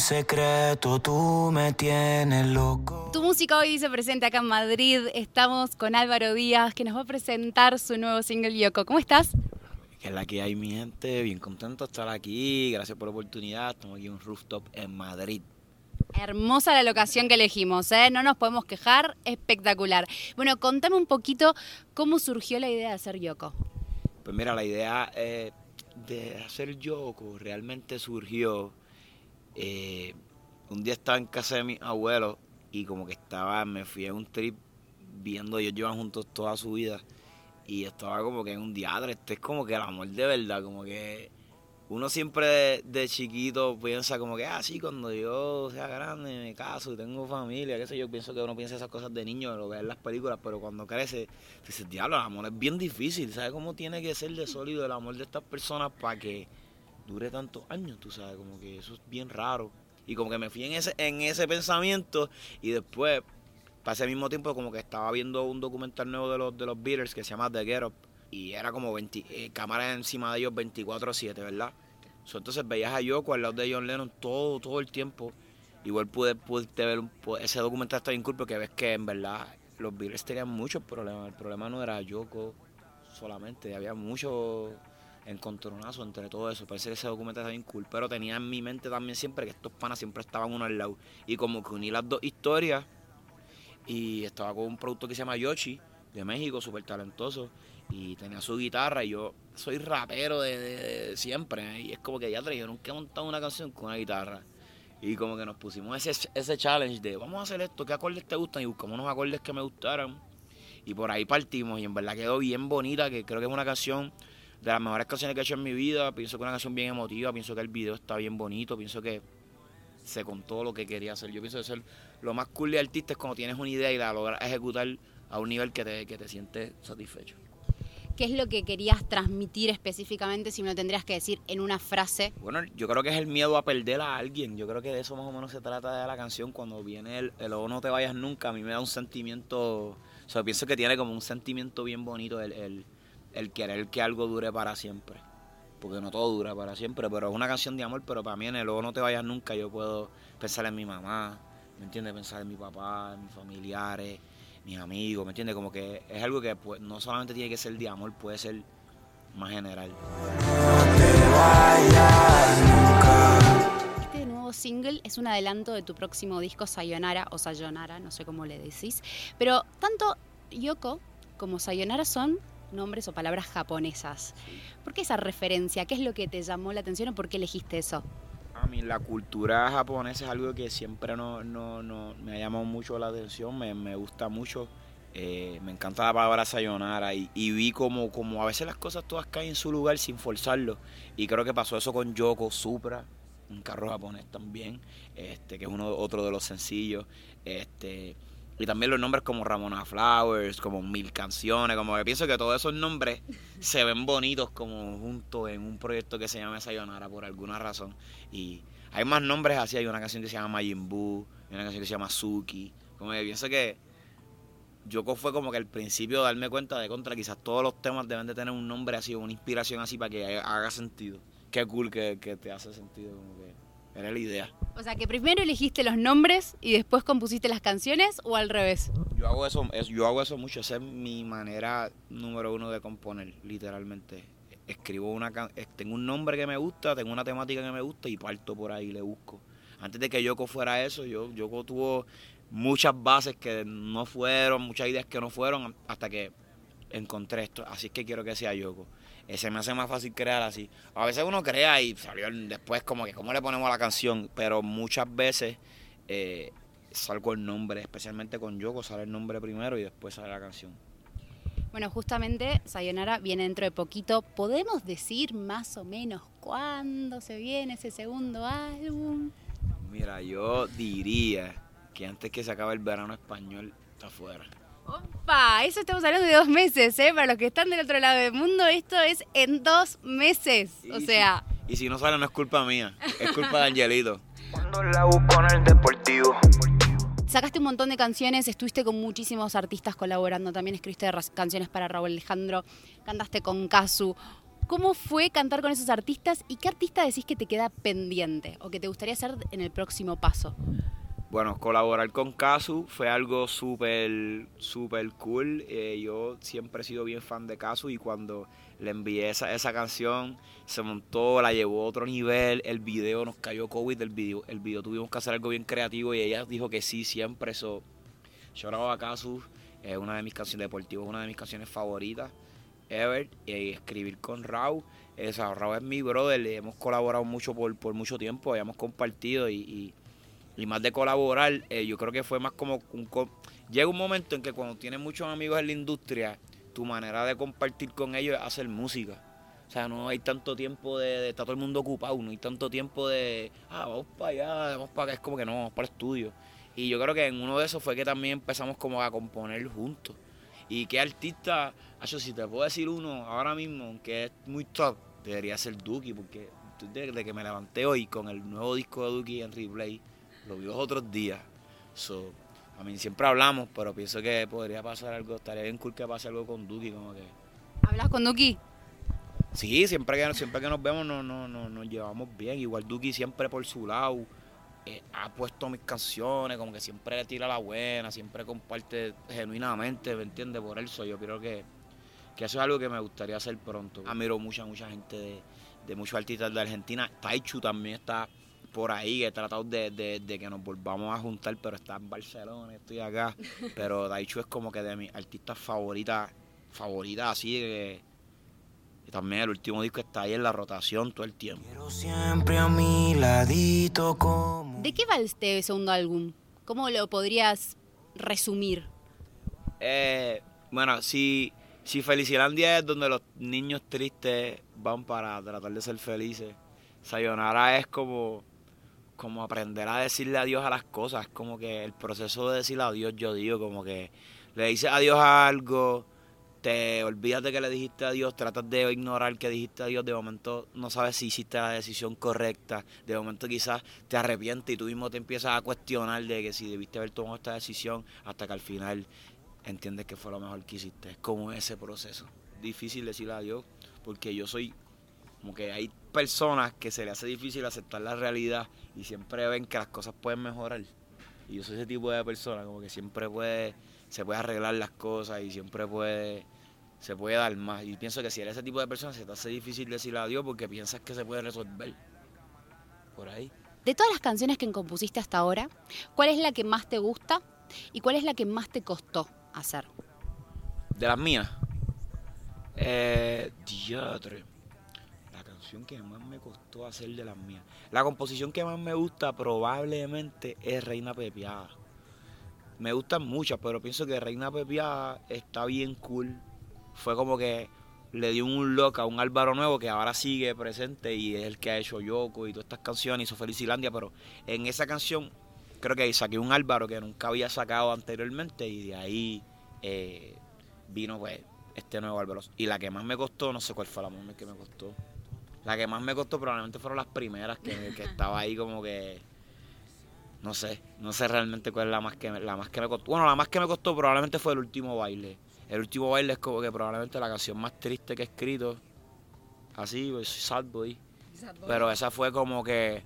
secreto, tú me tienes loco. Tu música hoy se presenta acá en Madrid. Estamos con Álvaro Díaz, que nos va a presentar su nuevo single Yoko. ¿Cómo estás? Que es la que hay, mi gente. Bien contento de estar aquí. Gracias por la oportunidad. Estamos aquí en un rooftop en Madrid. Hermosa la locación que elegimos, ¿eh? No nos podemos quejar. Espectacular. Bueno, contame un poquito cómo surgió la idea de hacer Yoko. Pues mira, la idea eh, de hacer Yoko realmente surgió. Eh, un día estaba en casa de mis abuelos y como que estaba, me fui a un trip viendo, ellos llevan juntos toda su vida y estaba como que en un diadre, este es como que el amor de verdad, como que uno siempre de, chiquito piensa como que, ah, cuando yo sea grande, me caso y tengo familia, qué sé yo, pienso que uno piensa esas cosas de niño, lo ve en las películas, pero cuando crece, dices, diablo, el amor es bien difícil, ¿sabes cómo tiene que ser de sólido el amor de estas personas para que dure tantos años, tú sabes, como que eso es bien raro. Y como que me fui en ese, en ese pensamiento y después, para ese mismo tiempo, como que estaba viendo un documental nuevo de los, de los Beatles que se llama The Get Up y era como 20, eh, cámaras encima de ellos 24-7, ¿verdad? So, entonces veías a Yoko al lado de John Lennon todo, todo el tiempo. Igual pude, pude ver ese documental está bien cool porque ves que en verdad los Beatles tenían muchos problemas. El problema no era Yoko solamente, había mucho encontronazo entre todo eso. Parece que ese documental está bien cool, pero tenía en mi mente también siempre que estos panas siempre estaban uno al lado. Y como que uní las dos historias y estaba con un producto que se llama Yoshi de México, súper talentoso, y tenía su guitarra y yo soy rapero de, siempre, ¿eh? y es como que ya yo nunca he montado una canción con una guitarra. Y como que nos pusimos ese, ese challenge de vamos a hacer esto, ¿qué acordes te gustan? Y buscamos unos acordes que me gustaran. Y por ahí partimos y en verdad quedó bien bonita, que creo que es una canción de las mejores canciones que he hecho en mi vida. Pienso que es una canción bien emotiva, pienso que el video está bien bonito, pienso que se contó lo que quería hacer. Yo pienso que ser lo más cool de artista es cuando tienes una idea y la logras ejecutar a un nivel que te, que te sientes satisfecho. ¿Qué es lo que querías transmitir específicamente si me lo tendrías que decir en una frase? Bueno, yo creo que es el miedo a perder a alguien. Yo creo que de eso más o menos se trata de la canción. Cuando viene el, el "Oh, no te vayas nunca, a mí me da un sentimiento. O sea, pienso que tiene como un sentimiento bien bonito el, el, el querer que algo dure para siempre. Porque no todo dura para siempre, pero es una canción de amor. Pero para mí en el "Oh, no te vayas nunca, yo puedo pensar en mi mamá, ¿me entiendes? Pensar en mi papá, en mis familiares, mis amigos, ¿me entiendes? Como que es algo que pues, no solamente tiene que ser de amor, puede ser más general. Este nuevo single es un adelanto de tu próximo disco Sayonara o Sayonara, no sé cómo le decís. Pero tanto Yoko como Sayonara son nombres o palabras japonesas. ¿Por qué esa referencia? ¿Qué es lo que te llamó la atención o por qué elegiste eso? A mí la cultura japonesa es algo que siempre no, no, no me ha llamado mucho la atención, me, me gusta mucho. Eh, me encanta la palabra sayonara y, y vi como, como a veces las cosas todas caen en su lugar sin forzarlo. Y creo que pasó eso con Yoko Supra, un carro japonés también, este, que es uno otro de los sencillos. Este, y también los nombres como Ramona Flowers, como Mil Canciones, como que pienso que todos esos nombres se ven bonitos como juntos en un proyecto que se llama Sayonara por alguna razón. Y hay más nombres así, hay una canción que se llama Majin Buu, hay una canción que se llama Suki. Como que pienso que Yoko fue como que al principio darme cuenta de contra, quizás todos los temas deben de tener un nombre así, una inspiración así para que haga sentido. Qué cool que, que te hace sentido, como que era la idea. O sea, que primero elegiste los nombres y después compusiste las canciones o al revés. Yo hago eso, es- yo hago eso mucho, esa es mi manera número uno de componer, literalmente. Escribo una tengo un nombre que me gusta, tengo una temática que me gusta y parto por ahí, le busco. Antes de que Yoko fuera eso, yo, Yoko tuvo muchas bases que no fueron, muchas ideas que no fueron, hasta que encontré esto. Así es que quiero que sea Yoko. Eh, se me hace más fácil crear así. A veces uno crea y salió después como que, ¿cómo le ponemos a la canción? Pero muchas veces eh, salgo el nombre, especialmente con Yoko, sale el nombre primero y después sale la canción. Bueno, justamente Sayonara viene dentro de poquito. ¿Podemos decir más o menos cuándo se viene ese segundo álbum? Mira, yo diría que antes que se acabe el verano español, está afuera. Opa, eso estamos hablando de dos meses, ¿eh? Para los que están del otro lado del mundo, esto es en dos meses. O sea, si- y si no sale, no es culpa mía, es culpa de Angelito. Cuando la busco en el deportivo. sacaste un montón de canciones, estuviste con muchísimos artistas colaborando, también escribiste canciones para Raúl Alejandro, cantaste con Kazu. ¿Cómo fue cantar con esos artistas y qué artista decís que te queda pendiente o que te gustaría hacer en el próximo paso? Bueno, colaborar con Casu fue algo súper, súper cool. Eh, yo siempre he sido bien fan de Casu y cuando le envié esa, esa canción, se montó, la llevó a otro nivel. El video nos cayó COVID, el video, el video tuvimos que hacer algo bien creativo y ella dijo que sí, siempre. Eso, lloraba a Casu, es una de mis canciones deportivas, una de mis canciones favoritas ever. Y escribir con Raúl, esa, Raúl es mi brother, hemos colaborado mucho por, por mucho tiempo, habíamos compartido y y más de colaborar, eh, yo creo que fue más como un... Llega un momento en que cuando tienes muchos amigos en la industria, tu manera de compartir con ellos es hacer música. O sea, no hay tanto tiempo de, estar todo el mundo ocupado, no hay tanto tiempo de, ah, vamos para allá, vamos para acá, es como que no, vamos para el estudio. Y yo creo que en uno de esos fue que también empezamos como a componer juntos. Y qué artista, yo si te puedo decir uno ahora mismo, que es muy top, debería ser Duki, porque desde que me levanté hoy con el nuevo disco de Duki en Replay, lo vi los otros días. So, a mí siempre hablamos, pero pienso que podría pasar algo, estaría bien cool que pase algo con Duki, como que. ¿Hablas con Duki? Sí, siempre que, siempre que nos vemos no, no, no, nos llevamos bien. Igual Duki siempre por su lado eh, ha puesto mis canciones, como que siempre le tira la buena, siempre comparte genuinamente, ¿me entiendes? Por eso yo creo que, que eso es algo que me gustaría hacer pronto. Admiro mucha, mucha gente de, de muchos artistas de Argentina. Taichu también está por ahí, he tratado de, que nos volvamos a juntar, pero está en Barcelona, estoy acá. Pero Daichu es como que de mis artistas favoritas, favoritas así que y también el último disco está ahí en la rotación todo el tiempo. siempre a mi ladito como... ¿De qué va este segundo álbum? ¿Cómo lo podrías resumir? Eh, bueno, si, si Felicilandia es donde los niños tristes van para tratar de ser felices, Sayonara es como como aprender a decirle adiós a las cosas, como que el proceso de decirle adiós, yo digo, como que le dices adiós a algo, te olvidas de que le dijiste adiós, tratas de ignorar que dijiste adiós, de momento no sabes si hiciste la decisión correcta, de momento quizás te arrepientes y tú mismo te empiezas a cuestionar de que si debiste haber tomado esta decisión, hasta que al final entiendes que fue lo mejor que hiciste. Es como ese proceso. Difícil decirle adiós, porque yo soy como que hay personas que se le hace difícil aceptar la realidad y siempre ven que las cosas pueden mejorar. Y yo soy ese tipo de persona, como que siempre puede, se puede arreglar las cosas y siempre puede, se puede dar más. Y pienso que si eres ese tipo de persona se te hace difícil decirle adiós porque piensas que se puede resolver. Por ahí. De todas las canciones que compusiste hasta ahora, ¿cuál es la que más te gusta y cuál es la que más te costó hacer? De las mías. Eh, diatre que más me costó hacer de las mías. La composición que más me gusta probablemente es Reina Pepiada. Me gustan muchas, pero pienso que Reina Pepiada está bien cool. Fue como que le dio un look a un Álvaro Nuevo que ahora sigue presente y es el que ha hecho Yoko y todas estas canciones, hizo Felicilandia, pero en esa canción creo que saqué un Álvaro que nunca había sacado anteriormente y de ahí eh, vino pues este nuevo Álvaro. Y la que más me costó, no sé cuál fue la más que me costó. La que más me costó probablemente fueron las primeras, que, estaba ahí como que. No sé, no sé realmente cuál es la más que la más que me costó. Bueno, la más que me costó probablemente fue el último baile. El último baile es como que probablemente la canción más triste que he escrito. Así, pues Sad Boy. Pero esa fue como que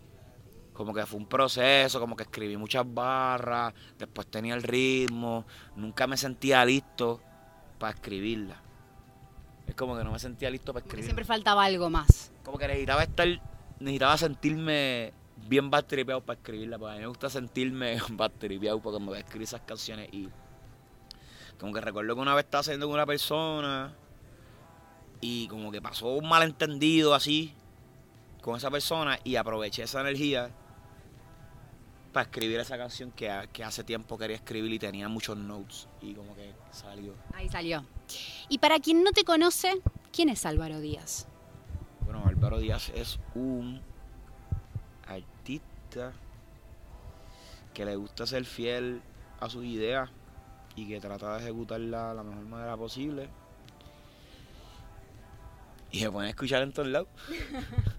como que fue un proceso, como que escribí muchas barras, después tenía el ritmo, nunca me sentía listo para escribirla. Es como que no me sentía listo para escribir. Siempre faltaba algo más. Como que necesitaba estar, necesitaba sentirme bien batripeado para escribirla, porque a mí me gusta sentirme batripeado porque me voy a escribir esas canciones y como que recuerdo que una vez estaba saliendo con una persona y como que pasó un malentendido así con esa persona y aproveché esa energía para escribir esa canción que, que, hace tiempo quería escribir y tenía muchos notes y como que salió. Ahí salió. Y para quien no te conoce, ¿quién es Álvaro Díaz? Álvaro Díaz es un artista que le gusta ser fiel a sus ideas y que trata de ejecutarla de la mejor manera posible. Y se pone a escuchar en todos lados.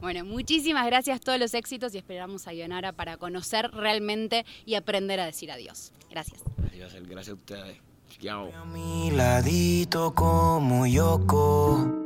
Bueno, muchísimas gracias, todos los éxitos y esperamos a Ionara para conocer realmente y aprender a decir adiós. Gracias. Gracias, gracias a ustedes. Chao. A mi ladito como Yoko.